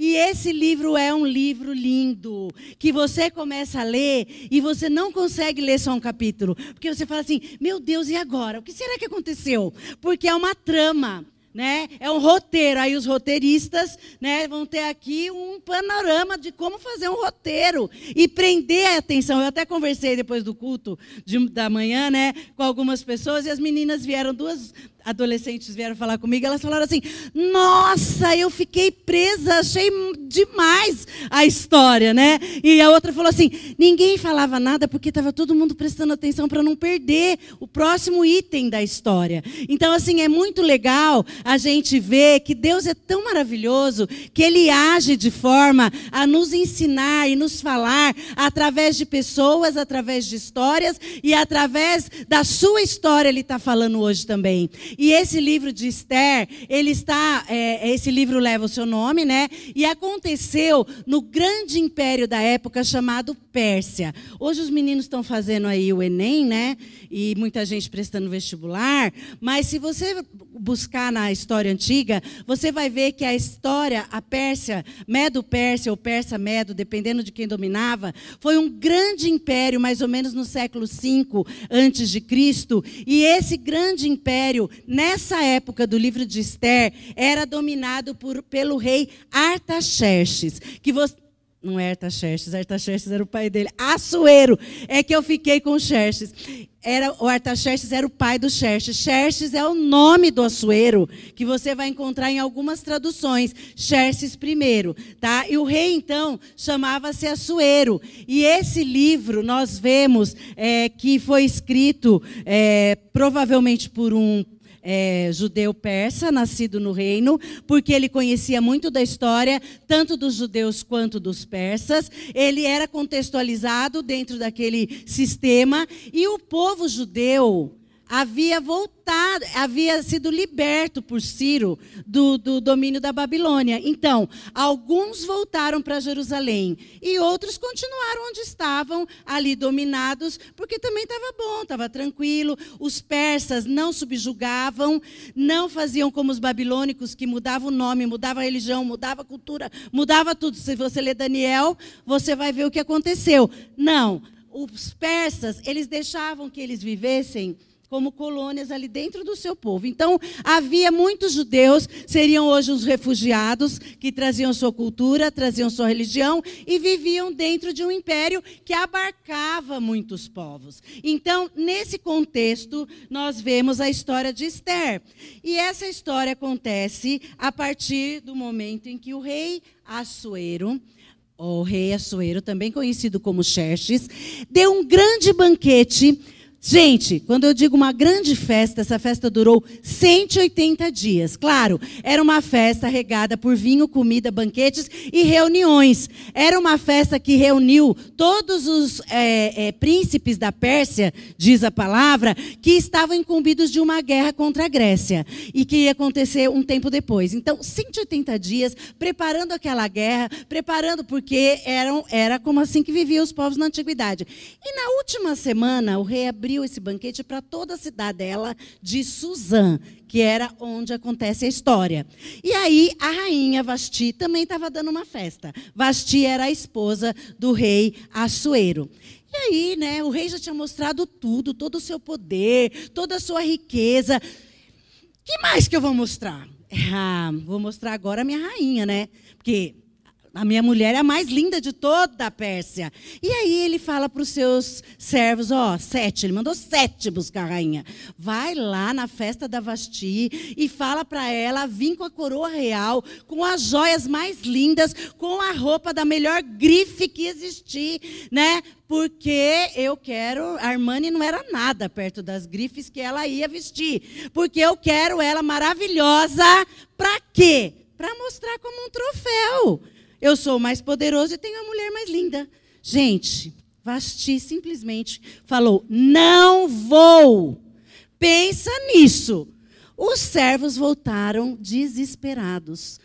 E esse livro é um livro lindo, que você começa a ler e você não consegue ler só um capítulo, porque você fala assim: "Meu Deus, e agora? O que será que aconteceu?" Porque é uma trama né? É um roteiro. Aí os roteiristas, né, vão ter aqui um panorama de como fazer um roteiro e prender a atenção. Eu até conversei depois do culto de, da manhã, né, com algumas pessoas e as meninas vieram duas adolescentes vieram falar comigo, elas falaram assim: "Nossa, eu fiquei presa, achei demais a história, né?" E a outra falou assim: "Ninguém falava nada porque estava todo mundo prestando atenção para não perder o próximo item da história". Então assim, é muito legal a gente ver que Deus é tão maravilhoso que ele age de forma a nos ensinar e nos falar através de pessoas, através de histórias e através da sua história ele está falando hoje também. E esse livro de Esther, ele está, é, esse livro leva o seu nome, né? E aconteceu no grande império da época chamado Pérsia. Hoje os meninos estão fazendo aí o Enem, né? E muita gente prestando vestibular. Mas se você buscar na história antiga, você vai ver que a história, a Pérsia, Medo-Pérsia ou Persa-Medo, dependendo de quem dominava, foi um grande império, mais ou menos no século V antes de Cristo. E esse grande império nessa época do livro de Esther, era dominado por, pelo rei Artaxerxes, que você não é Artaxerxes, Artaxerxes era o pai dele. Assuero, é que eu fiquei com Xerxes. Era, o Artaxerxes era o pai do Xerxes. Xerxes é o nome do Assuero, que você vai encontrar em algumas traduções. Xerxes primeiro, tá? E o rei, então, chamava-se Assuero. E esse livro, nós vemos é, que foi escrito é, provavelmente por um é, judeu persa, nascido no reino, porque ele conhecia muito da história, tanto dos judeus quanto dos persas. Ele era contextualizado dentro daquele sistema, e o povo judeu havia voltado, havia sido liberto por Ciro do, do domínio da Babilônia. Então, alguns voltaram para Jerusalém e outros continuaram onde estavam, ali dominados, porque também estava bom, estava tranquilo. Os persas não subjugavam, não faziam como os babilônicos, que mudavam o nome, mudavam a religião, mudavam a cultura, mudava tudo. Se você ler Daniel, você vai ver o que aconteceu. Não, os persas, eles deixavam que eles vivessem como colônias ali dentro do seu povo. Então, havia muitos judeus, seriam hoje os refugiados, que traziam sua cultura, traziam sua religião e viviam dentro de um império que abarcava muitos povos. Então, nesse contexto, nós vemos a história de Esther. E essa história acontece a partir do momento em que o rei Assuero, o rei Assuero, também conhecido como Xerxes, deu um grande banquete Gente, quando eu digo uma grande festa, essa festa durou 180 dias. Claro, era uma festa regada por vinho, comida, banquetes e reuniões. Era uma festa que reuniu todos os é, é, príncipes da Pérsia, diz a palavra, que estavam incumbidos de uma guerra contra a Grécia e que ia acontecer um tempo depois. Então, 180 dias preparando aquela guerra, preparando porque eram, era como assim que viviam os povos na antiguidade. E na última semana, o rei abriu abriu esse banquete para toda a cidadela de Suzã, que era onde acontece a história. E aí a rainha Vasti também estava dando uma festa. Vasti era a esposa do rei Assuero. E aí, né, o rei já tinha mostrado tudo, todo o seu poder, toda a sua riqueza. que mais que eu vou mostrar? Ah, vou mostrar agora a minha rainha, né? Porque a minha mulher é a mais linda de toda a Pérsia. E aí ele fala para os seus servos, ó, sete, ele mandou sete buscar a rainha. Vai lá na festa da Vasti e fala para ela vir com a coroa real, com as joias mais lindas, com a roupa da melhor grife que existir, né? Porque eu quero, a Armani não era nada perto das grifes que ela ia vestir. Porque eu quero ela maravilhosa, para quê? Para mostrar como um troféu. Eu sou mais poderoso e tenho a mulher mais linda. Gente, Vasti simplesmente falou: Não vou. Pensa nisso. Os servos voltaram desesperados.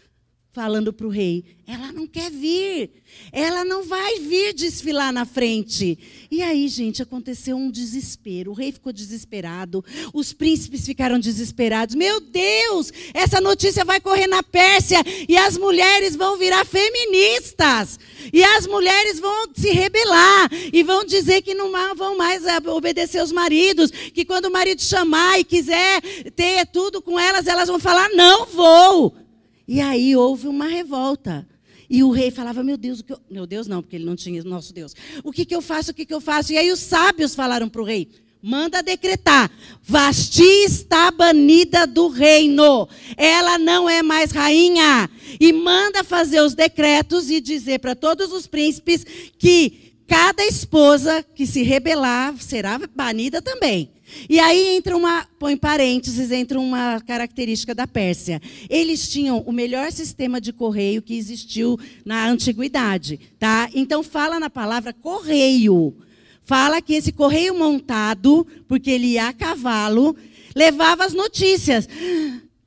Falando para o rei: ela não quer vir, ela não vai vir desfilar na frente. E aí, gente, aconteceu um desespero. O rei ficou desesperado, os príncipes ficaram desesperados. Meu Deus, essa notícia vai correr na Pérsia e as mulheres vão virar feministas. E as mulheres vão se rebelar e vão dizer que não vão mais obedecer os maridos, que quando o marido chamar e quiser ter tudo com elas, elas vão falar: não vou. E aí houve uma revolta. E o rei falava: Meu Deus, eu... meu Deus, não, porque ele não tinha nosso Deus. O que, que eu faço? O que, que eu faço? E aí os sábios falaram para o rei: Manda decretar: Vasti está banida do reino. Ela não é mais rainha. E manda fazer os decretos e dizer para todos os príncipes que cada esposa que se rebelar será banida também. E aí entra uma, põe parênteses, entra uma característica da Pérsia. Eles tinham o melhor sistema de correio que existiu na antiguidade, tá? Então fala na palavra correio. Fala que esse correio montado, porque ele ia a cavalo, levava as notícias.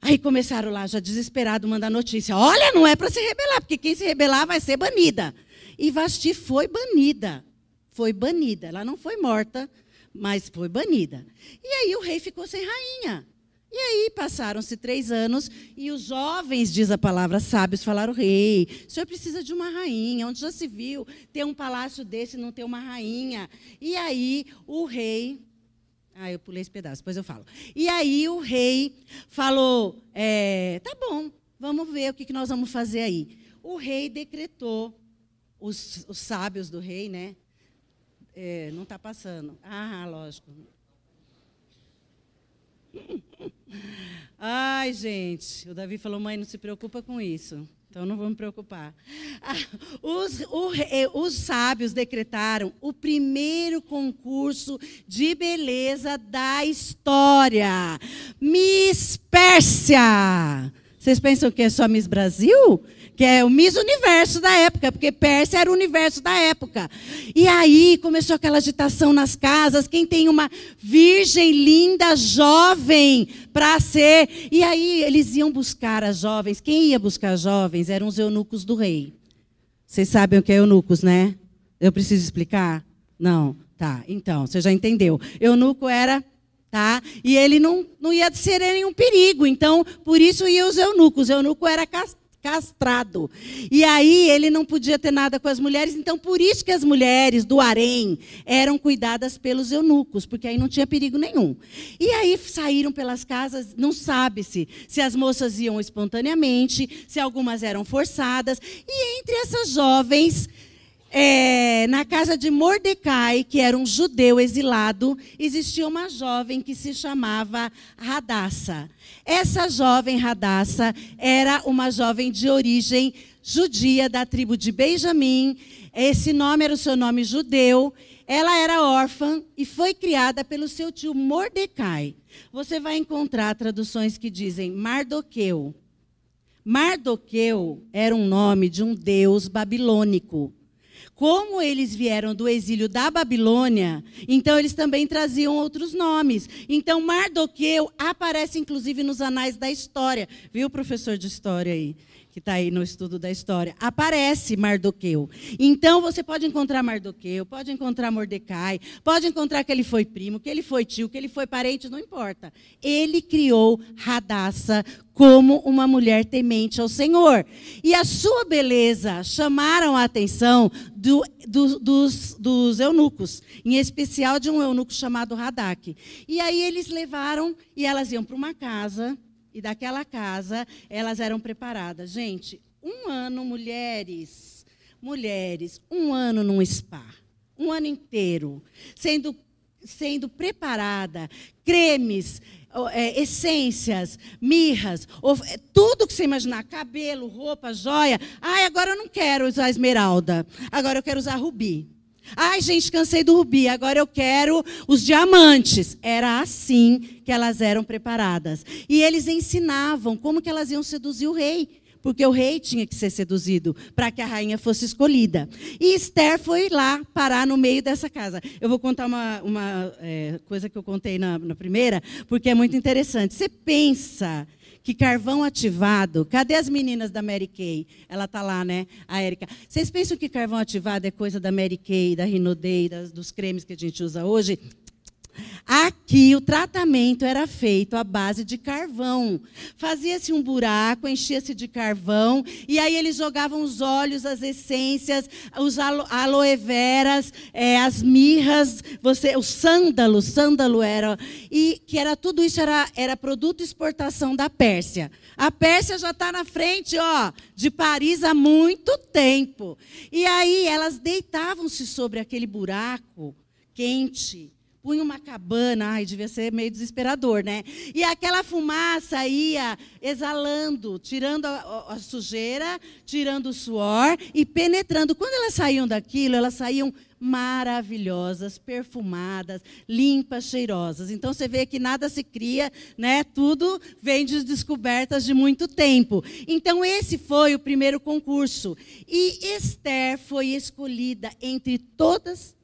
Aí começaram lá, já desesperado, mandar notícia. Olha, não é para se rebelar, porque quem se rebelar vai ser banida. E Vasti foi banida. Foi banida. Ela não foi morta, mas foi banida. E aí o rei ficou sem rainha. E aí passaram-se três anos e os jovens, diz a palavra, sábios, falaram: rei, o senhor precisa de uma rainha. Onde já se viu ter um palácio desse e não ter uma rainha? E aí o rei. Ah, eu pulei esse pedaço, depois eu falo. E aí o rei falou: é, tá bom, vamos ver o que, nós vamos fazer aí. O rei decretou, os, os sábios do rei, né? É, não está passando. Ah, lógico. Ai, gente, o Davi falou, mãe, não se preocupa com isso. Então não vou me preocupar. Ah, os, o, os, sábios decretaram o primeiro concurso de beleza da história. Miss Pérsia. Vocês pensam que é só Miss Brasil? Que é o Miss Universo da época, porque Pérsia era o universo da época. E aí começou aquela agitação nas casas, quem tem uma virgem linda, jovem, para ser. E aí eles iam buscar as jovens. Quem ia buscar as jovens eram os eunucos do rei. Vocês sabem o que é eunucos, né? Eu preciso explicar? Não. Tá, então, você já entendeu. Eunuco era tá? E ele não, não ia ser nenhum perigo, então por isso ia os eunucos. O eunuco era castrado. E aí ele não podia ter nada com as mulheres, então por isso que as mulheres do harém eram cuidadas pelos eunucos, porque aí não tinha perigo nenhum. E aí saíram pelas casas, não sabe-se se as moças iam espontaneamente, se algumas eram forçadas, e entre essas jovens é, na casa de Mordecai, que era um judeu exilado, existia uma jovem que se chamava Radassa. Essa jovem Radassa era uma jovem de origem judia da tribo de Benjamim. Esse nome era o seu nome judeu. Ela era órfã e foi criada pelo seu tio Mordecai. Você vai encontrar traduções que dizem Mardoqueu. Mardoqueu era um nome de um deus babilônico. Como eles vieram do exílio da Babilônia, então eles também traziam outros nomes. Então Mardoqueu aparece inclusive nos anais da história. Viu, professor de história aí? Que está aí no estudo da história, aparece Mardoqueu. Então você pode encontrar Mardoqueu, pode encontrar Mordecai, pode encontrar que ele foi primo, que ele foi tio, que ele foi parente, não importa. Ele criou Radassa como uma mulher temente ao Senhor. E a sua beleza chamaram a atenção do, do, dos, dos eunucos, em especial de um eunuco chamado Radak. E aí eles levaram e elas iam para uma casa e daquela casa elas eram preparadas. Gente, um ano, mulheres, mulheres, um ano num spa, um ano inteiro, sendo, sendo preparada, cremes, é, essências, mirras, é, tudo que você imaginar, cabelo, roupa, joia. Ai, agora eu não quero usar esmeralda, agora eu quero usar rubi. Ai, gente, cansei do rubi, agora eu quero os diamantes. Era assim que elas eram preparadas. E eles ensinavam como que elas iam seduzir o rei. Porque o rei tinha que ser seduzido para que a rainha fosse escolhida. E Esther foi lá parar no meio dessa casa. Eu vou contar uma, uma é, coisa que eu contei na, na primeira, porque é muito interessante. Você pensa que carvão ativado. Cadê as meninas da Mary Kay? Ela tá lá, né? A Érica. Vocês pensam que carvão ativado é coisa da Mary Kay, da Rinodei, dos cremes que a gente usa hoje? Aqui o tratamento era feito à base de carvão. Fazia-se um buraco, enchia-se de carvão, e aí eles jogavam os óleos, as essências, os alo aloe veras, é, as mirras, você, o sândalo, sândalo era. E que era tudo isso era, era produto de exportação da Pérsia. A Pérsia já está na frente, ó, de Paris há muito tempo. E aí elas deitavam-se sobre aquele buraco quente punha uma cabana, ai, devia ser meio desesperador, né? E aquela fumaça ia exalando, tirando a, a, sujeira, tirando o suor e penetrando. Quando elas saíam daquilo, elas saíam maravilhosas, perfumadas, limpas, cheirosas. Então você vê que nada se cria, né? Tudo vem de descobertas de muito tempo. Então esse foi o primeiro concurso. E Esther foi escolhida entre todas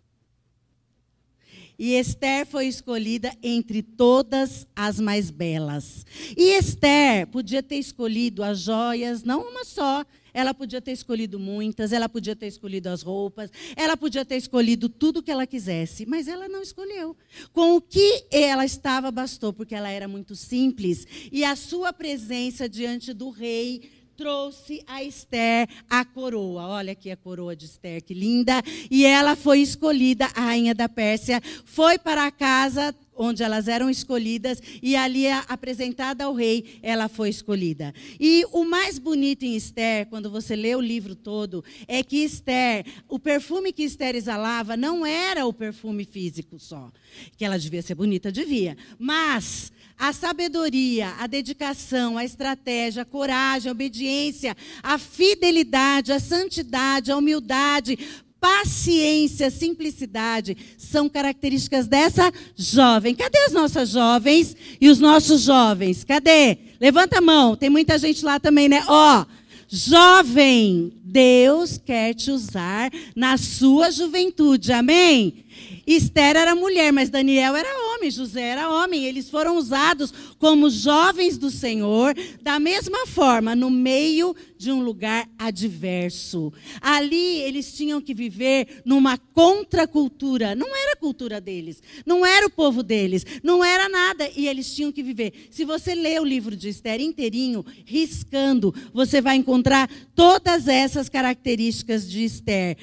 e Esther foi escolhida entre todas as mais belas. E Esther podia ter escolhido as joias, não uma só. Ela podia ter escolhido muitas, ela podia ter escolhido as roupas, ela podia ter escolhido tudo o que ela quisesse, mas ela não escolheu. Com o que ela estava bastou, porque ela era muito simples e a sua presença diante do rei trouxe a Esther a coroa. Olha aqui a coroa de Esther, que linda. E ela foi escolhida, a rainha da Pérsia, foi para a casa onde elas eram escolhidas e ali apresentada ao rei, ela foi escolhida. E o mais bonito em Esther, quando você lê o livro todo, é que Esther, o perfume que Esther exalava não era o perfume físico só, que ela devia ser bonita, devia, mas a sabedoria, a dedicação, a estratégia, a coragem, a obediência, a fidelidade, a santidade, a humildade, paciência, simplicidade são características dessa jovem. Cadê as nossas jovens e os nossos jovens? Cadê? Levanta a mão. Tem muita gente lá também, né? Ó, jovem, Deus quer te usar na sua juventude. Amém? Esther era mulher, mas Daniel era homem, José era homem. Eles foram usados como jovens do Senhor, da mesma forma, no meio de um lugar adverso. Ali eles tinham que viver numa contracultura. Não era a cultura deles, não era o povo deles, não era nada. E eles tinham que viver. Se você ler o livro de Esther inteirinho, riscando, você vai encontrar todas essas características de Esther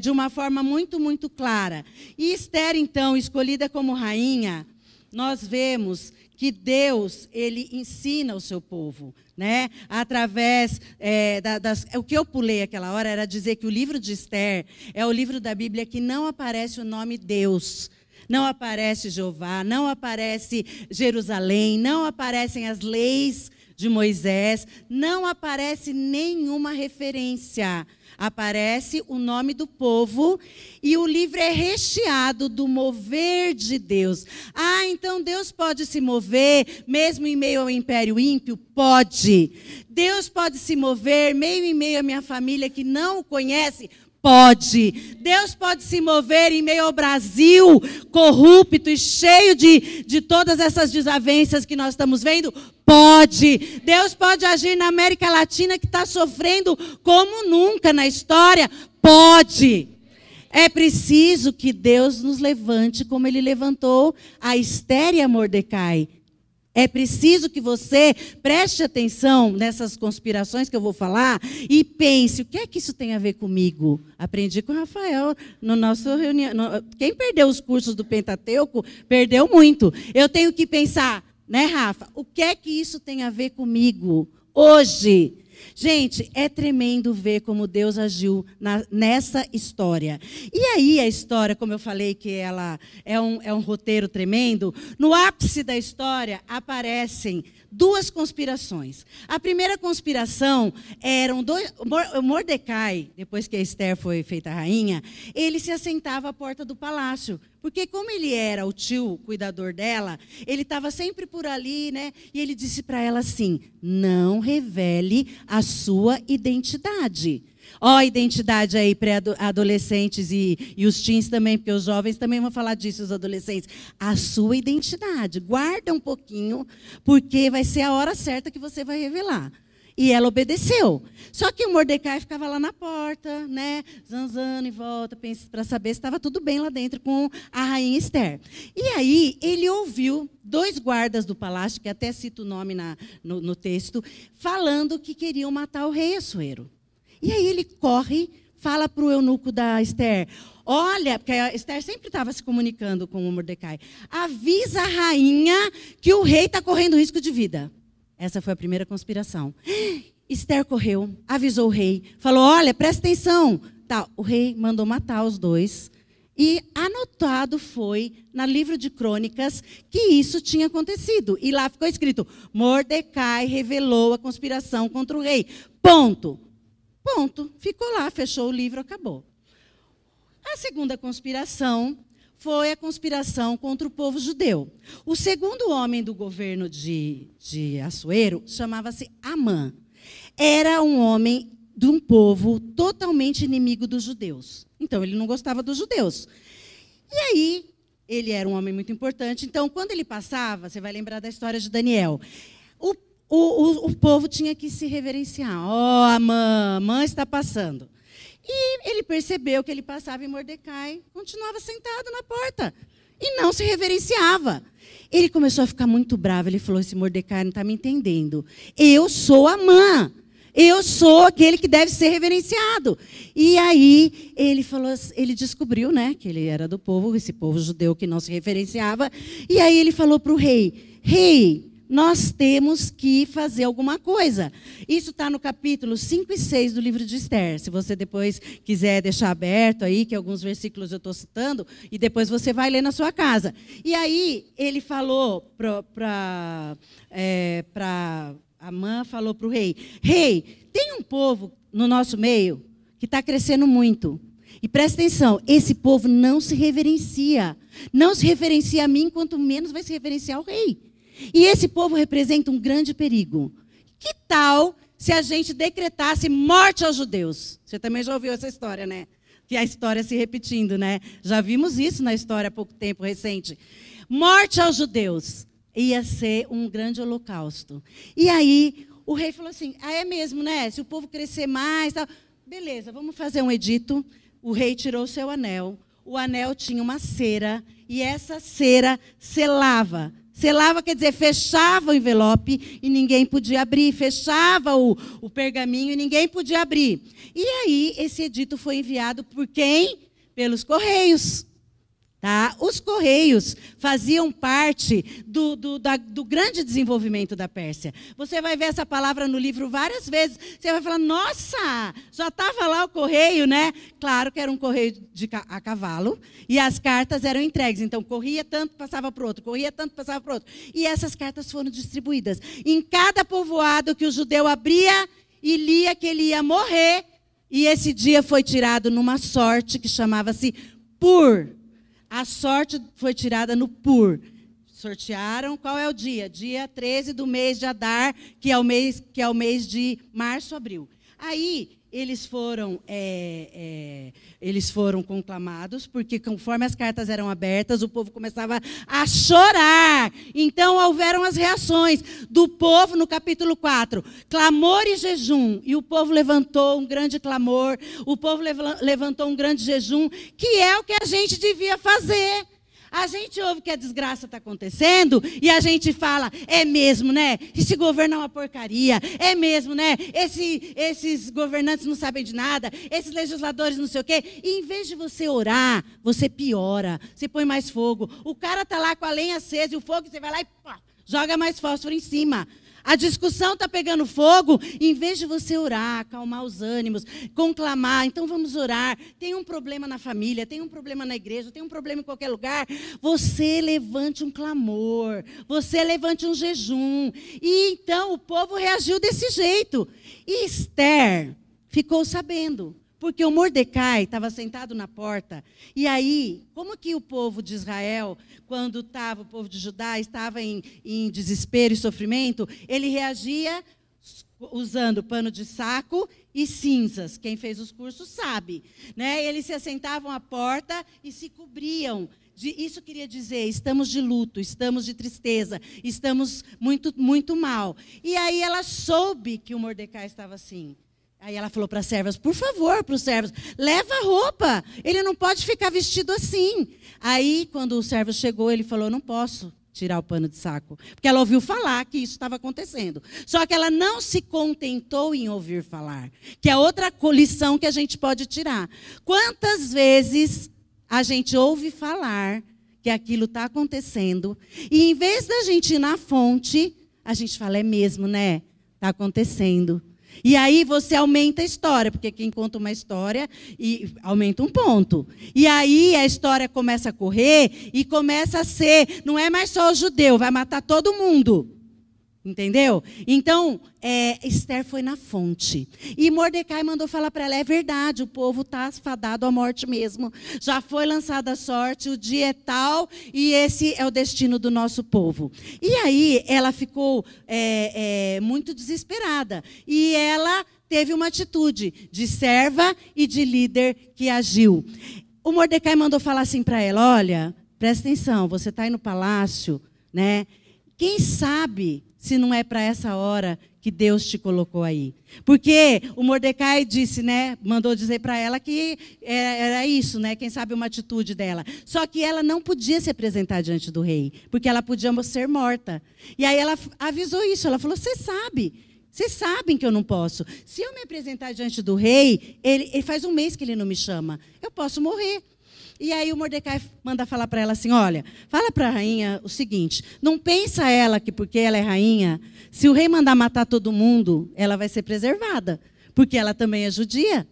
de uma forma muito, muito clara. E Esther, então, escolhida como rainha, nós vemos que Deus ele ensina o seu povo, né? Através é, da, das, o que eu pulei aquela hora era dizer que o livro de Esther é o livro da Bíblia que não aparece o nome Deus, não aparece Jeová, não aparece Jerusalém, não aparecem as leis de Moisés, não aparece nenhuma referência aparece o nome do povo e o livro é recheado do mover de Deus. Ah, então Deus pode se mover mesmo em meio ao império ímpio? Pode. Deus pode se mover meio em meio à minha família que não o conhece? Pode. Deus pode se mover em meio ao Brasil corrupto e cheio de, de todas essas desavenças que nós estamos vendo? Pode. Deus pode agir na América Latina que está sofrendo como nunca na história? Pode. É preciso que Deus nos levante como ele levantou a Esther e a Mordecai. É preciso que você preste atenção nessas conspirações que eu vou falar e pense: o que é que isso tem a ver comigo? Aprendi com o Rafael no nosso reunião. Quem perdeu os cursos do Pentateuco perdeu muito. Eu tenho que pensar, né, Rafa? O que é que isso tem a ver comigo hoje? Gente, é tremendo ver como Deus agiu na, nessa história. E aí a história, como eu falei que ela é um, é um roteiro tremendo, no ápice da história aparecem duas conspirações. A primeira conspiração eram dois, Mordecai, depois que Esther foi feita rainha, ele se assentava à porta do palácio Porque como ele era o tio cuidador dela, ele estava sempre por ali, né? E ele disse para ela assim: "Não revele a sua identidade". Ó, a identidade aí pré-adolescentes e, e os teens também, porque os jovens também vão falar disso, os adolescentes. A sua identidade. Guarda um pouquinho, porque vai ser a hora certa que você vai revelar. E ela obedeceu. Só que o Mordecai ficava lá na porta, né, zanzando em volta, para saber se estava tudo bem lá dentro com a rainha Esther. E aí ele ouviu dois guardas do palácio, que até cito o nome na, no, no texto, falando que queriam matar o rei Assuero. E aí ele corre, fala para o eunuco da Esther: Olha, porque a Esther sempre estava se comunicando com o Mordecai. Avisa a rainha que o rei está correndo risco de vida. Essa foi a primeira conspiração. Esther correu, avisou o rei, falou: Olha, presta atenção. Tá, o rei mandou matar os dois. E anotado foi no livro de crônicas que isso tinha acontecido. E lá ficou escrito: Mordecai revelou a conspiração contra o rei. Ponto. Ponto. Ficou lá, fechou o livro, acabou. A segunda conspiração foi a conspiração contra o povo judeu. O segundo homem do governo de, de Assuero chamava-se Amã. Era um homem de um povo totalmente inimigo dos judeus. Então, ele não gostava dos judeus. E aí, ele era um homem muito importante. Então, quando ele passava, você vai lembrar da história de Daniel. O o, o, povo tinha que se reverenciar. Ó, oh, a mãe, a mãe está passando. E ele percebeu que ele passava em Mordecai, continuava sentado na porta e não se reverenciava. Ele começou a ficar muito bravo. Ele falou: Esse Mordecai não está me entendendo. Eu sou a mãe. Eu sou aquele que deve ser reverenciado. E aí ele falou, ele descobriu, né, que ele era do povo, esse povo judeu que não se referenciava. E aí ele falou para o rei: Rei, nós temos que fazer alguma coisa. Isso está no capítulo 5 e 6 do livro de Esther. Se você depois quiser deixar aberto aí, que alguns versículos eu estou citando, e depois você vai ler na sua casa. E aí ele falou para é, Amã, falou para o rei: Rei, tem um povo no nosso meio que está crescendo muito. E presta atenção, esse povo não se reverencia. Não se reverencia a mim, quanto menos vai se reverenciar ao rei. E esse povo representa um grande perigo. Que tal se a gente decretasse morte aos judeus? Você também já ouviu essa história, né? Que a história se repetindo, né? Já vimos isso na história há pouco tempo recente. Morte aos judeus ia ser um grande holocausto. E aí o rei falou assim: ah, é mesmo, né? Se o povo crescer mais, tal. beleza, vamos fazer um edito. O rei tirou seu anel. O anel tinha uma cera e essa cera selava Selava quer dizer, fechava o envelope e ninguém podia abrir. Fechava o, o pergaminho e ninguém podia abrir. E aí, esse edito foi enviado por quem? Pelos Correios. Tá? Os Correios faziam parte do, do, da, do, grande desenvolvimento da Pérsia. Você vai ver essa palavra no livro várias vezes. Você vai falar, nossa, já estava lá o correio, né? Claro que era um correio de, a cavalo. E as cartas eram entregues. Então, corria tanto, passava para outro. Corria tanto, passava para outro. E essas cartas foram distribuídas. Em cada povoado que o judeu abria e lia que ele ia morrer. E esse dia foi tirado numa sorte que chamava-se Pur a sorte foi tirada no Pur. Sortearam qual é o dia? Dia 13 do mês de Adar, que é o mês, que é o mês de março, abril. Aí eles foram, é, é, eles foram conclamados, porque conforme as cartas eram abertas, o povo começava a chorar. Então houveram as reações do povo no capítulo 4: clamor e jejum. E o povo levantou um grande clamor, o povo levantou um grande jejum, que é o que a gente devia fazer. A gente ouve que a desgraça está acontecendo e a gente fala, é mesmo, né? Esse governo é uma porcaria, é mesmo, né? Esse, esses governantes não sabem de nada, esses legisladores não sei o quê. E em vez de você orar, você piora, você põe mais fogo. O cara está lá com a lenha acesa e o fogo, você vai lá e pá, joga mais fósforo em cima. A discussão está pegando fogo, em vez de você orar, acalmar os ânimos, conclamar, então vamos orar. Tem um problema na família, tem um problema na igreja, tem um problema em qualquer lugar. Você levante um clamor, você levante um jejum. E então o povo reagiu desse jeito. E Esther ficou sabendo. Porque o Mordecai estava sentado na porta. E aí, como que o povo de Israel, quando estava, o povo de Judá, estava em, em desespero e sofrimento, ele reagia usando pano de saco e cinzas. Quem fez os cursos sabe. Né? Eles se assentavam à porta e se cobriam. Isso queria dizer, estamos de luto, estamos de tristeza, estamos muito, muito mal. E aí ela soube que o Mordecai estava assim. Aí ela falou para as servas, por favor, para os servos, leva a roupa, ele não pode ficar vestido assim. Aí, quando o servo chegou, ele falou, não posso tirar o pano de saco. Porque ela ouviu falar que isso estava acontecendo. Só que ela não se contentou em ouvir falar. Que é outra lição que a gente pode tirar. Quantas vezes a gente ouve falar que aquilo está acontecendo, e em vez da gente ir na fonte, a gente fala, é mesmo, né? Está acontecendo. E aí você aumenta a história, porque quem conta uma história e aumenta um ponto. E aí a história começa a correr e começa a ser, não é mais só o judeu, vai matar todo mundo. Entendeu? Então, é, Esther foi na fonte. E Mordecai mandou falar para ela: é verdade, o povo está fadado à morte mesmo. Já foi lançada a sorte, o dia é tal, e esse é o destino do nosso povo. E aí ela ficou é, é, muito desesperada. E ela teve uma atitude de serva e de líder que agiu. O Mordecai mandou falar assim para ela: olha, presta atenção, você está aí no palácio, né? Quem sabe se não é para essa hora que Deus te colocou aí. Porque o Mordecai disse, né, mandou dizer para ela que era isso, né, quem sabe uma atitude dela. Só que ela não podia se apresentar diante do rei, porque ela podia ser morta. E aí ela avisou isso, ela falou: "Você sabe, vocês sabem que eu não posso. Se eu me apresentar diante do rei, ele, ele faz um mês que ele não me chama. Eu posso morrer. E aí o Mordecai manda falar para ela assim: olha, fala para a rainha o seguinte: não pensa ela que porque ela é rainha, se o rei mandar matar todo mundo, ela vai ser preservada, porque ela também é judia.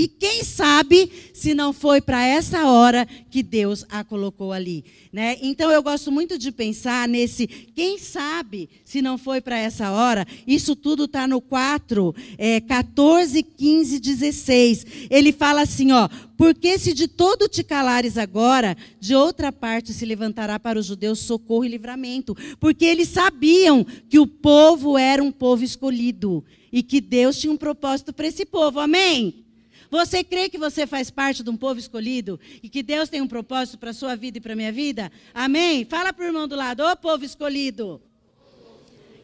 E quem sabe se não foi para essa hora que Deus a colocou ali, né? Então eu gosto muito de pensar nesse quem sabe se não foi para essa hora. Isso tudo está no 4, é, 14, 15, 16. Ele fala assim, ó: porque se de todo te calares agora, de outra parte se levantará para os judeus socorro e livramento, porque eles sabiam que o povo era um povo escolhido e que Deus tinha um propósito para esse povo. Amém. Você crê que você faz parte de um povo escolhido e que Deus tem um propósito para a sua vida e para a minha vida? Amém? Fala para o irmão do lado, ô povo escolhido.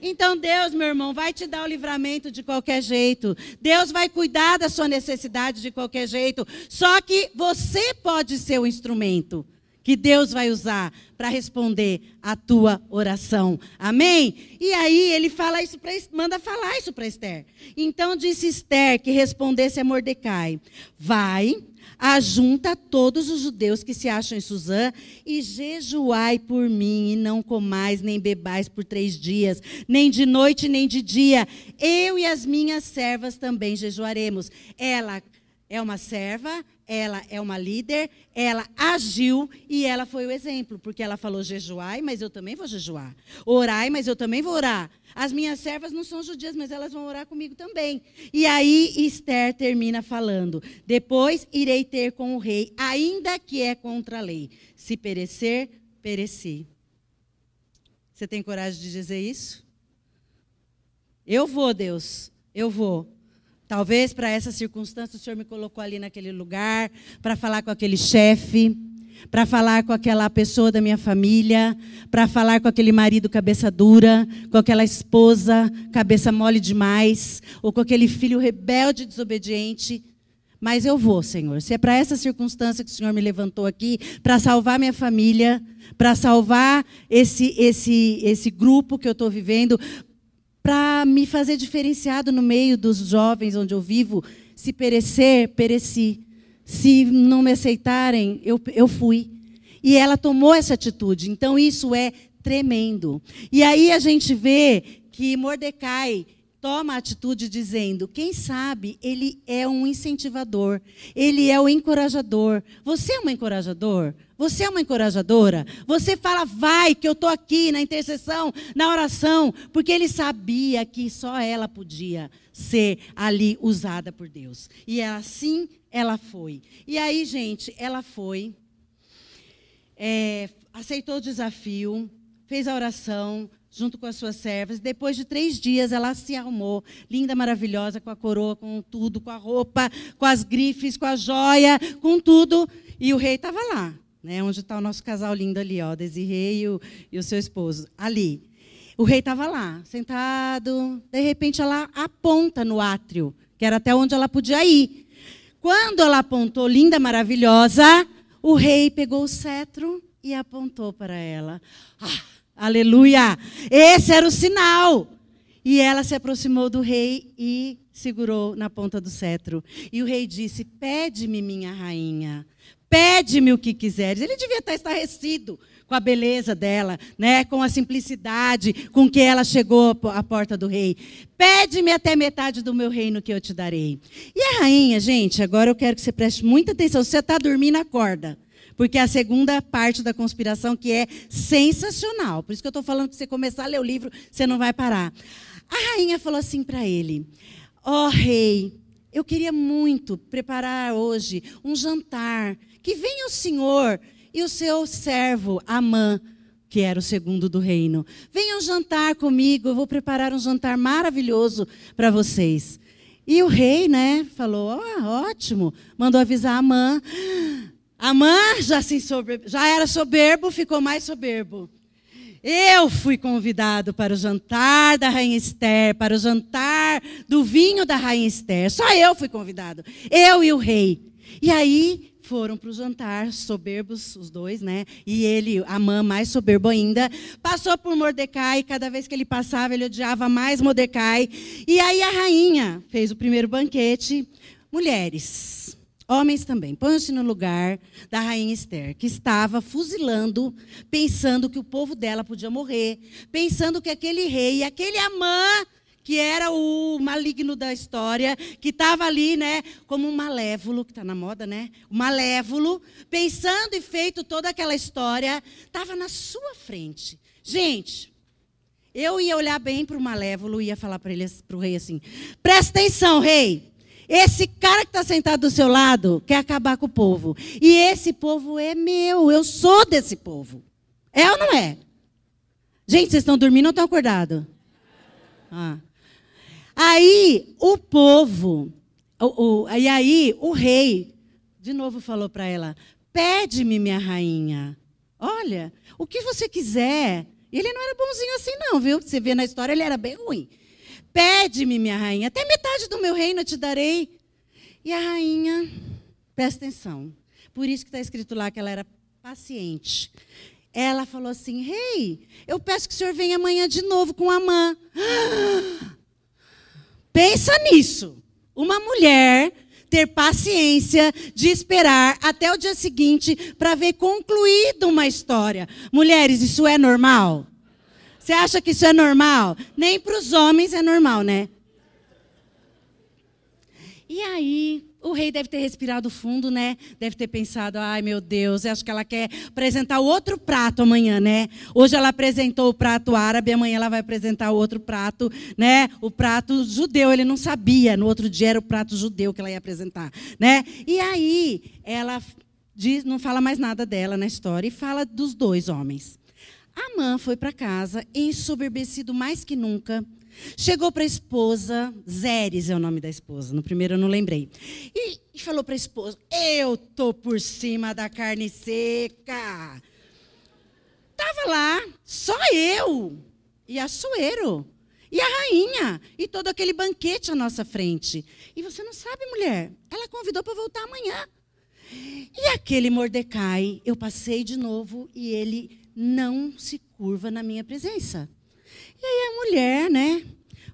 Então Deus, meu irmão, vai te dar o livramento de qualquer jeito. Deus vai cuidar da sua necessidade de qualquer jeito. Só que você pode ser o instrumento que Deus vai usar para responder a tua oração. Amém? E aí ele fala isso para manda falar isso para Esther. Então disse Esther que respondesse a Mordecai: Vai, ajunta todos os judeus que se acham em Suzã e jejuai por mim, e não comais nem bebais por três dias, nem de noite nem de dia. Eu e as minhas servas também jejuaremos. Ela é uma serva, ela é uma líder, ela agiu e ela foi o exemplo, porque ela falou jejuai, mas eu também vou jejuar. Orai, mas eu também vou orar. As minhas servas não são judias, mas elas vão orar comigo também. E aí Esther termina falando: Depois irei ter com o rei, ainda que é contra a lei. Se perecer, pereci. Você tem coragem de dizer isso? Eu vou, Deus, eu vou. Talvez para essa circunstância o Senhor me colocou ali naquele lugar para falar com aquele chefe, para falar com aquela pessoa da minha família, para falar com aquele marido cabeça dura, com aquela esposa cabeça mole demais, ou com aquele filho rebelde e desobediente. Mas eu vou, Senhor. Se é para essa circunstância que o Senhor me levantou aqui, para salvar minha família, para salvar esse, esse, esse grupo que eu estou vivendo, para me fazer diferenciado no meio dos jovens onde eu vivo. Se perecer, pereci. Se não me aceitarem, eu, eu fui. E ela tomou essa atitude. Então isso é tremendo. E aí a gente vê que Mordecai toma a atitude dizendo: quem sabe ele é um incentivador, ele é o encorajador. Você é um encorajador? Você é uma encorajadora? Você fala, vai, que eu estou aqui na intercessão, na oração, porque ele sabia que só ela podia ser ali usada por Deus. E assim ela foi. E aí, gente, ela foi, é, aceitou o desafio, fez a oração, junto com as suas servas. Depois de três dias, ela se arrumou, linda, maravilhosa, com a coroa, com tudo, com a roupa, com as grifes, com a joia, com tudo. E o rei estava lá, né? Onde está o nosso casal lindo ali, ó, Desirê e o, e o seu esposo, ali. O rei estava lá, sentado. De repente, ela aponta no átrio, que era até onde ela podia ir. Quando ela apontou, linda, maravilhosa, o rei pegou o cetro e apontou para ela. Ah! Aleluia! Esse era o sinal. E ela se aproximou do rei e segurou na ponta do cetro. E o rei disse: Pede-me, minha rainha. Pede-me o que quiseres. Ele devia estar estarrecido com a beleza dela, né? com a simplicidade com que ela chegou à porta do rei. Pede-me até metade do meu reino que eu te darei. E a rainha, gente, agora eu quero que você preste muita atenção. Se você está dormindo, acorda. Porque é a segunda parte da conspiração que é sensacional. Por isso que eu estou falando que você começar a ler o livro, você não vai parar. A rainha falou assim para ele: Ó oh, rei, eu queria muito preparar hoje um jantar. Que venha o senhor e o seu servo, Amã, que era o segundo do reino. Venham jantar comigo, eu vou preparar um jantar maravilhoso para vocês. E o rei, né, falou: oh, ótimo, mandou avisar Amã. Amã já, se já era soberbo, ficou mais soberbo. Eu fui convidado para o jantar da Rainha Esther, para o jantar do vinho da Rainha Esther. Só eu fui convidado. Eu e o rei. E aí foram para o jantar, soberbos os dois, né? E ele, Amã, mais soberbo ainda, passou por Mordecai. Cada vez que ele passava, ele odiava mais Mordecai. E aí a rainha fez o primeiro banquete. Mulheres, Homens também, ponham-se no lugar da rainha Esther, que estava fuzilando, pensando que o povo dela podia morrer, pensando que aquele rei, aquele Amã, que era o maligno da história, que estava ali, né, como um malévolo, que está na moda, né? O malévolo, pensando e feito toda aquela história, estava na sua frente. Gente, eu ia olhar bem para o malévolo e ia falar para o rei assim: presta atenção, rei. Esse cara que está sentado do seu lado quer acabar com o povo. E esse povo é meu, eu sou desse povo. É ou não é? Gente, vocês estão dormindo ou estão acordados? Ah. Aí o povo, o, o, e aí o rei, de novo falou para ela: Pede-me, minha rainha. Olha, o que você quiser. Ele não era bonzinho assim, não, viu? Você vê na história, ele era bem ruim. Pede-me, minha rainha, até metade do meu reino eu te darei. E a rainha, presta atenção, por isso que está escrito lá que ela era paciente. Ela falou assim: Rei, hey, eu peço que o senhor venha amanhã de novo com a mãe. Pensa nisso. Uma mulher ter paciência de esperar até o dia seguinte para ver concluída uma história. Mulheres, isso é normal? Você acha que isso é normal? Nem para os homens é normal, né? E aí, o rei deve ter respirado fundo, né? Deve ter pensado: ai meu Deus, acho que ela quer apresentar outro prato amanhã, né? Hoje ela apresentou o prato árabe, amanhã ela vai apresentar o outro prato, né? O prato judeu. Ele não sabia, no outro dia era o prato judeu que ela ia apresentar, né? E aí, ela diz, não fala mais nada dela na história e fala dos dois homens. Amã foi para casa, ensoberbecido mais que nunca. Chegou para a esposa, Zeres é o nome da esposa, no primeiro eu não lembrei. E, e falou para a esposa: Eu tô por cima da carne seca. Tava lá, só eu e a Suero e a rainha e todo aquele banquete à nossa frente. E você não sabe, mulher, ela convidou para voltar amanhã. E aquele Mordecai, eu passei de novo e ele não se curva na minha presença. E aí a mulher, né,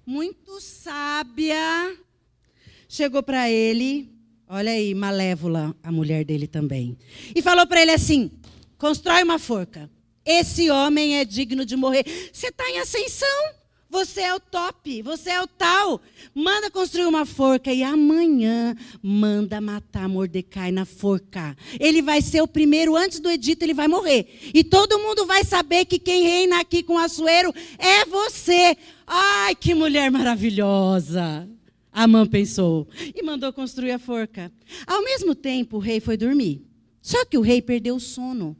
muito sábia, chegou para ele, olha aí, malévola, a mulher dele também, e falou para ele assim: constrói uma forca. Esse homem é digno de morrer. Você está em ascensão? Você é o top, você é o tal. Manda construir uma forca e amanhã manda matar Mordecai na forca. Ele vai ser o primeiro, antes do edito, ele vai morrer. E todo mundo vai saber que quem reina aqui com o Açoeiro é você. Ai, que mulher maravilhosa. Amã pensou e mandou construir a forca. Ao mesmo tempo, o rei foi dormir. Só que o rei perdeu o sono.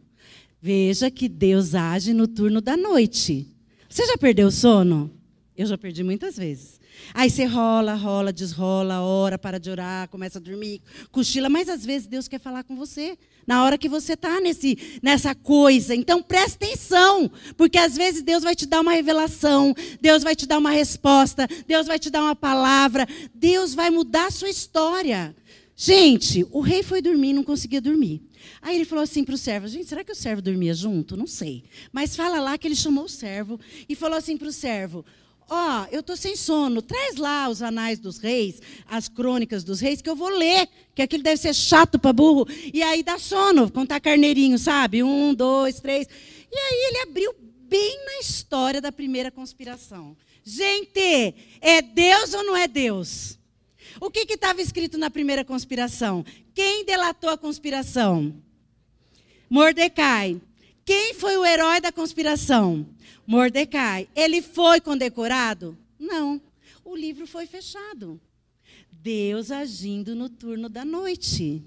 Veja que Deus age no turno da noite. Você já perdeu o sono? Eu já perdi muitas vezes. Aí você rola, rola, desrola, ora, para de orar, começa a dormir, cochila, mas às vezes Deus quer falar com você na hora que você está nessa coisa. Então preste atenção, porque às vezes Deus vai te dar uma revelação, Deus vai te dar uma resposta, Deus vai te dar uma palavra, Deus vai mudar a sua história. Gente, o rei foi dormir, não conseguia dormir. Aí ele falou assim para o servo: Gente, será que o servo dormia junto? Não sei. Mas fala lá que ele chamou o servo e falou assim para o servo: Ó, oh, eu estou sem sono, traz lá os anais dos reis, as crônicas dos reis, que eu vou ler, que aquilo deve ser chato para burro. E aí dá sono, contar carneirinho, sabe? Um, dois, três. E aí ele abriu bem na história da primeira conspiração. Gente, é Deus ou não é Deus? O que estava escrito na primeira conspiração? Quem delatou a conspiração? Mordecai. Quem foi o herói da conspiração? Mordecai. Ele foi condecorado? Não. O livro foi fechado. Deus agindo no turno da noite.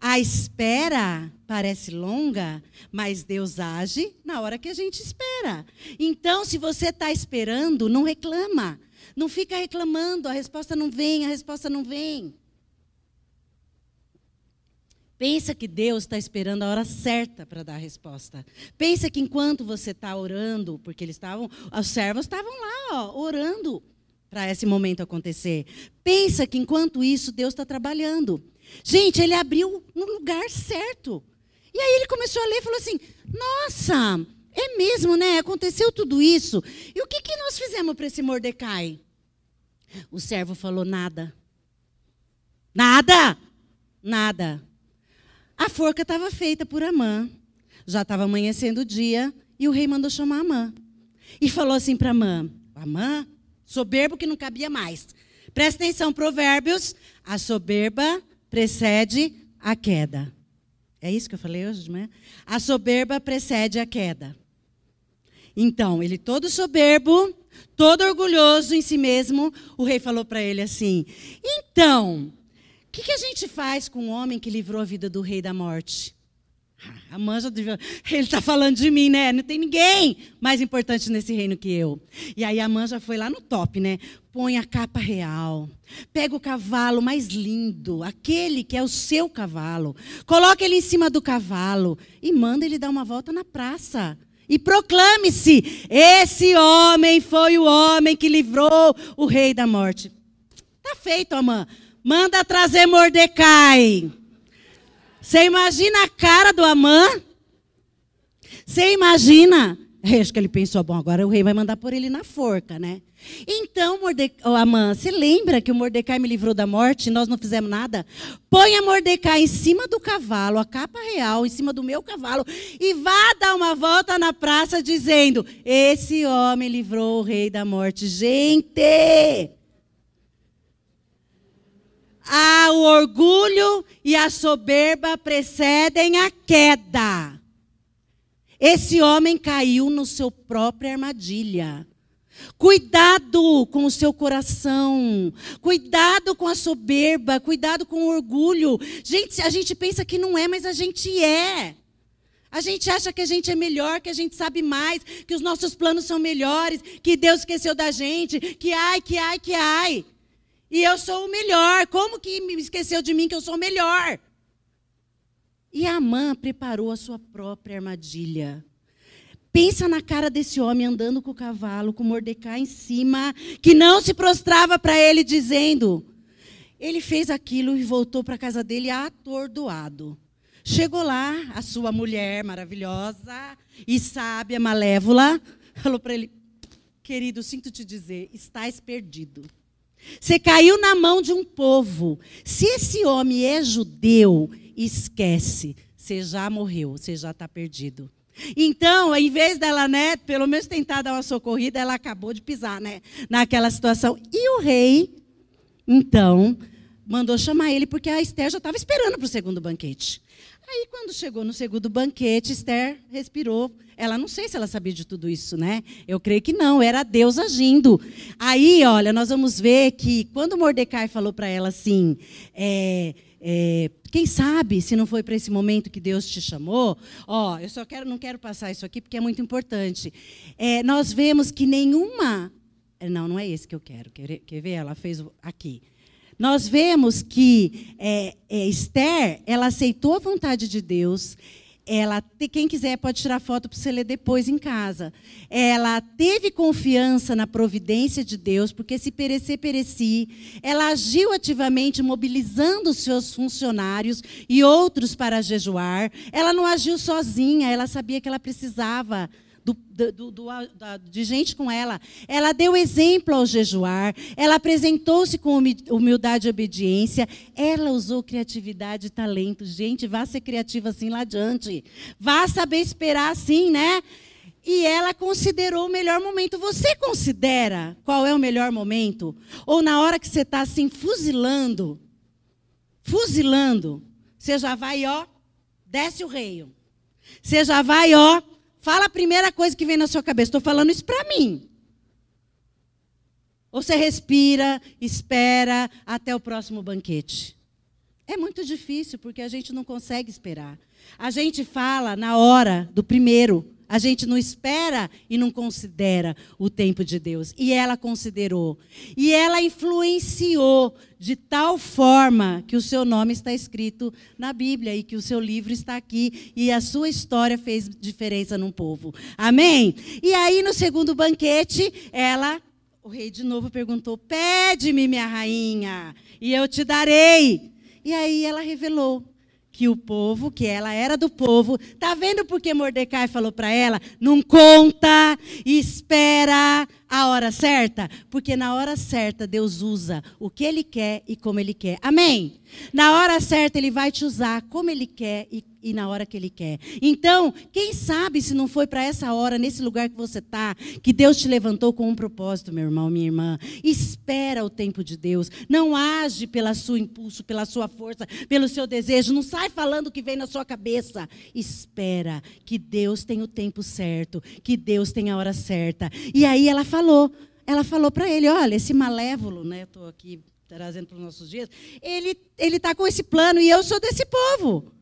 A espera parece longa, mas Deus age na hora que a gente espera. Então, se você está esperando, não reclama. Não fica reclamando, a resposta não vem, a resposta não vem. Pensa que Deus está esperando a hora certa para dar a resposta. Pensa que enquanto você está orando, porque eles estavam, os servos estavam lá, ó, orando para esse momento acontecer. Pensa que enquanto isso Deus está trabalhando. Gente, ele abriu no lugar certo. E aí ele começou a ler e falou assim: Nossa, é mesmo, né? Aconteceu tudo isso. E o que, que nós fizemos para esse Mordecai? O servo falou: Nada. Nada. Nada. A forca estava feita por Amã. Já estava amanhecendo o dia e o rei mandou chamar Amã. E falou assim para Amã: Amã, soberbo que não cabia mais. Presta atenção, Provérbios: a soberba precede a queda. É isso que eu falei hoje de manhã? A soberba precede a queda. Então, ele todo soberbo, todo orgulhoso em si mesmo, o rei falou para ele assim: Então, que, que, a gente faz com um homem que livrou a vida do rei da morte? A manja devia... Ele está falando de mim, né? Não tem ninguém mais importante nesse reino que eu. E aí a manja foi lá no top, né? Põe a capa real. Pega o cavalo mais lindo, aquele que é o seu cavalo. Coloca ele em cima do cavalo e manda ele dar uma volta na praça. E proclame-se: esse homem foi o homem que livrou o rei da morte. Tá feito, Amã. Manda trazer Mordecai. Você imagina a cara do Amã? Você imagina? Acho que ele pensou, bom, agora o rei vai mandar por ele na forca, né? Então, Mordecai, oh, Amã, você lembra que o Mordecai me livrou da morte e nós não fizemos nada? Ponha Mordecai em cima do cavalo, a capa real, em cima do meu cavalo, e vá dar uma volta na praça dizendo: Esse homem livrou o rei da morte. Gente! Ah, o orgulho e a soberba precedem a queda. Esse homem caiu no seu própria armadilha. Cuidado com o seu coração, cuidado com a soberba, cuidado com o orgulho. Gente, a gente pensa que não é, mas a gente é. A gente acha que a gente é melhor, que a gente sabe mais, que os nossos planos são melhores, que Deus esqueceu da gente, que ai, que ai, que ai. E eu sou o melhor. Como que me esqueceu de mim que eu sou o melhor? E a Amã preparou a sua própria armadilha. Pensa na cara desse homem andando com o cavalo, com Mordecai em cima, que não se prostrava para ele, dizendo. Ele fez aquilo e voltou para a casa dele atordoado. Chegou lá, a sua mulher maravilhosa e sábia, malévola, falou para ele: Querido, sinto te dizer, estás perdido. Você caiu na mão de um povo. Se esse homem é judeu, esquece. Você já morreu, você já está perdido. Então, em vez dela, né, pelo menos tentar dar uma socorrida, ela acabou de pisar, né, naquela situação. E o rei, então, mandou chamar ele porque a Esther já estava esperando para o segundo banquete. Aí, quando chegou no segundo banquete, Esther respirou. Ela não sei se ela sabia de tudo isso, né? Eu creio que não, era Deus agindo. Aí, olha, nós vamos ver que quando Mordecai falou para ela assim, é, é, quem sabe se não foi para esse momento que Deus te chamou? Ó, eu só quero, não quero passar isso aqui porque é muito importante. É, nós vemos que nenhuma, não, não é esse que eu quero. Quer, quer ver? Ela fez aqui nós vemos que é, é, Esther, ela aceitou a vontade de Deus. Ela, quem quiser pode tirar foto para você ler depois em casa. Ela teve confiança na providência de Deus, porque se perecer, pereci. Ela agiu ativamente, mobilizando seus funcionários e outros para jejuar. Ela não agiu sozinha, ela sabia que ela precisava do, do, do, de gente com ela. Ela deu exemplo ao jejuar, ela apresentou-se com humildade e obediência, ela usou criatividade e talento. Gente, vá ser criativa assim lá adiante. Vá saber esperar assim, né? E ela considerou o melhor momento. Você considera qual é o melhor momento? Ou na hora que você está assim, fuzilando, fuzilando, você já vai, ó, desce o rei. Você já vai, ó, Fala a primeira coisa que vem na sua cabeça. Estou falando isso para mim. Ou você respira, espera até o próximo banquete. É muito difícil, porque a gente não consegue esperar. A gente fala na hora do primeiro. A gente não espera e não considera o tempo de Deus. E ela considerou. E ela influenciou de tal forma que o seu nome está escrito na Bíblia e que o seu livro está aqui e a sua história fez diferença num povo. Amém? E aí, no segundo banquete, ela. O rei de novo perguntou: Pede-me, minha rainha, e eu te darei. E aí ela revelou que o povo, que ela era do povo, tá vendo porque Mordecai falou para ela: não conta, espera a hora certa, porque na hora certa Deus usa o que ele quer e como ele quer. Amém. Na hora certa ele vai te usar como ele quer e e na hora que Ele quer. Então, quem sabe se não foi para essa hora, nesse lugar que você está, que Deus te levantou com um propósito, meu irmão, minha irmã. Espera o tempo de Deus. Não age pelo seu impulso, pela sua força, pelo seu desejo. Não sai falando o que vem na sua cabeça. Espera que Deus tem o tempo certo, que Deus tem a hora certa. E aí ela falou. Ela falou para ele: olha, esse malévolo, né? Estou aqui trazendo para os nossos dias. Ele ele está com esse plano e eu sou desse povo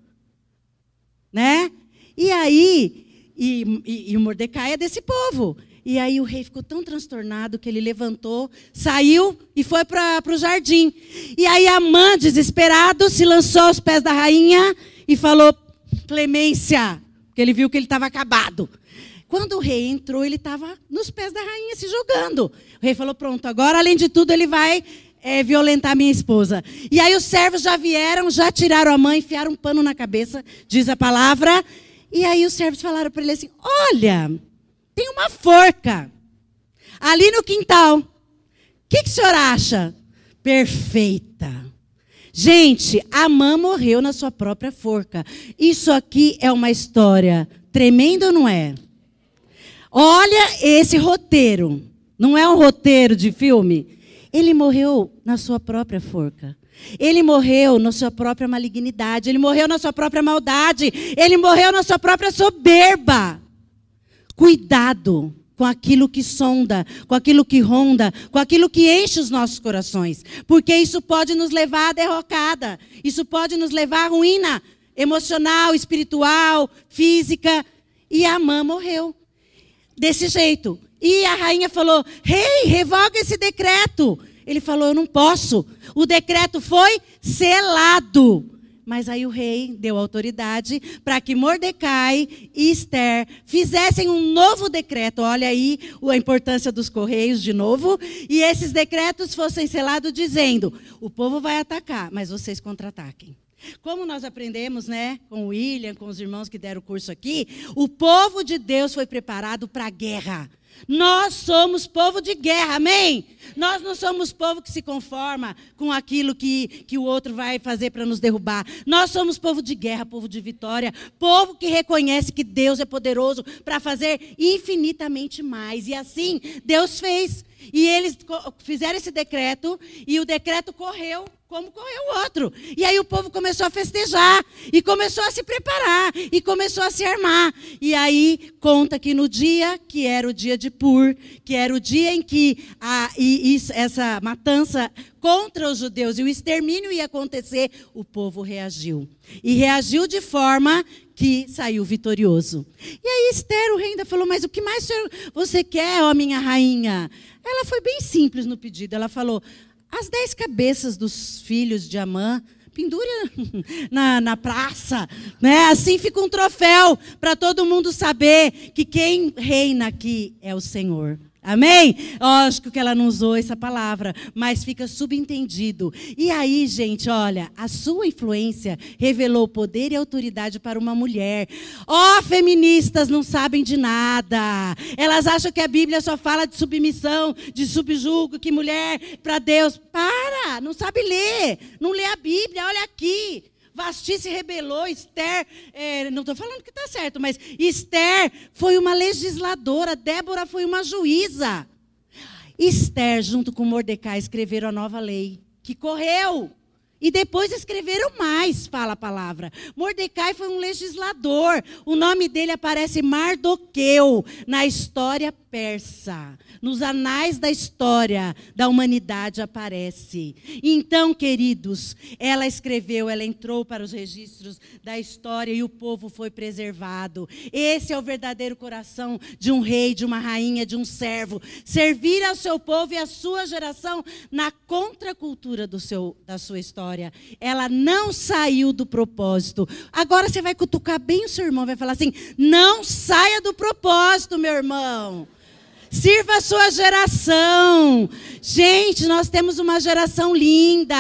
né? E aí, e, e, e o Mordecai é desse povo. E aí o rei ficou tão transtornado que ele levantou, saiu e foi para o jardim. E aí Amã, desesperado, se lançou aos pés da rainha e falou: Clemência, porque ele viu que ele estava acabado. Quando o rei entrou, ele estava nos pés da rainha se jogando. O rei falou: Pronto, agora além de tudo ele vai é, violentar minha esposa. E aí os servos já vieram, já tiraram a mãe, enfiaram um pano na cabeça, diz a palavra. E aí os servos falaram para ele assim: Olha, tem uma forca ali no quintal. O que, que o senhor acha? Perfeita. Gente, a mãe morreu na sua própria forca. Isso aqui é uma história tremenda não é? Olha esse roteiro. Não é um roteiro de filme? Ele morreu na sua própria forca. Ele morreu na sua própria malignidade. Ele morreu na sua própria maldade. Ele morreu na sua própria soberba. Cuidado com aquilo que sonda, com aquilo que ronda, com aquilo que enche os nossos corações. Porque isso pode nos levar à derrocada. Isso pode nos levar à ruína emocional, espiritual, física. E a mãe morreu. Desse jeito. E a rainha falou: Rei, revoga esse decreto. Ele falou: Eu não posso. O decreto foi selado. Mas aí o rei deu autoridade para que Mordecai e Esther fizessem um novo decreto. Olha aí a importância dos correios de novo. E esses decretos fossem selados dizendo: o povo vai atacar, mas vocês contra-ataquem. Como nós aprendemos, né, com o William, com os irmãos que deram o curso aqui, o povo de Deus foi preparado para a guerra. Nós somos povo de guerra, amém? Nós não somos povo que se conforma com aquilo que, que o outro vai fazer para nos derrubar. Nós somos povo de guerra, povo de vitória, povo que reconhece que Deus é poderoso para fazer infinitamente mais. E assim Deus fez. E eles fizeram esse decreto e o decreto correu como correu o outro. E aí o povo começou a festejar, e começou a se preparar, e começou a se armar. E aí conta que no dia que era o dia de Pur, que era o dia em que a, e, e, essa matança contra os judeus e o extermínio ia acontecer, o povo reagiu. E reagiu de forma que saiu vitorioso. E aí Esther, o rei, ainda falou: Mas o que mais você quer, ó minha rainha? Ela foi bem simples no pedido. Ela falou: as dez cabeças dos filhos de Amã, pendura na, na praça, né? Assim fica um troféu para todo mundo saber que quem reina aqui é o Senhor. Amém? Lógico que ela não usou essa palavra, mas fica subentendido. E aí, gente, olha, a sua influência revelou poder e autoridade para uma mulher. Ó, oh, feministas não sabem de nada. Elas acham que a Bíblia só fala de submissão, de subjugo, que mulher para Deus. Para, não sabe ler. Não lê a Bíblia, olha aqui. Vasti se rebelou, Esther, é, não estou falando que está certo, mas Esther foi uma legisladora, Débora foi uma juíza. Esther, junto com Mordecai, escreveram a nova lei, que correu. E depois escreveram mais, fala a palavra. Mordecai foi um legislador. O nome dele aparece Mardoqueu na história persa. Nos anais da história da humanidade aparece. Então, queridos, ela escreveu, ela entrou para os registros da história e o povo foi preservado. Esse é o verdadeiro coração de um rei, de uma rainha, de um servo. Servir ao seu povo e à sua geração na contracultura do seu, da sua história. Ela não saiu do propósito. Agora você vai cutucar bem o seu irmão, vai falar assim: não saia do propósito, meu irmão. Sirva a sua geração. Gente, nós temos uma geração linda.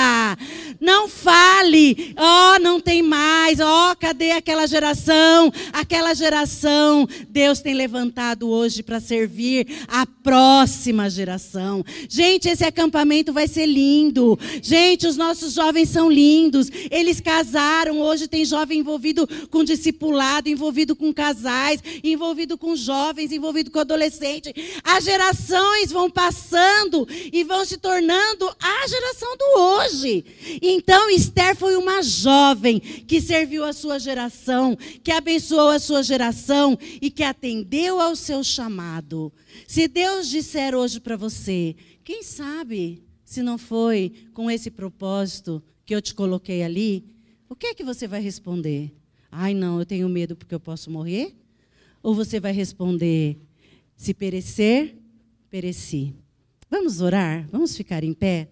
Não fale, ó, oh, não tem mais, ó, oh, cadê aquela geração? Aquela geração, Deus tem levantado hoje para servir a próxima geração. Gente, esse acampamento vai ser lindo. Gente, os nossos jovens são lindos. Eles casaram, hoje tem jovem envolvido com discipulado, envolvido com casais, envolvido com jovens, envolvido com adolescente. As gerações vão passando e vão se tornando a geração do hoje. Então, Esther foi uma jovem que serviu a sua geração, que abençoou a sua geração e que atendeu ao seu chamado. Se Deus disser hoje para você, quem sabe se não foi com esse propósito que eu te coloquei ali, o que é que você vai responder? Ai, não, eu tenho medo porque eu posso morrer? Ou você vai responder: se perecer, pereci. Vamos orar? Vamos ficar em pé?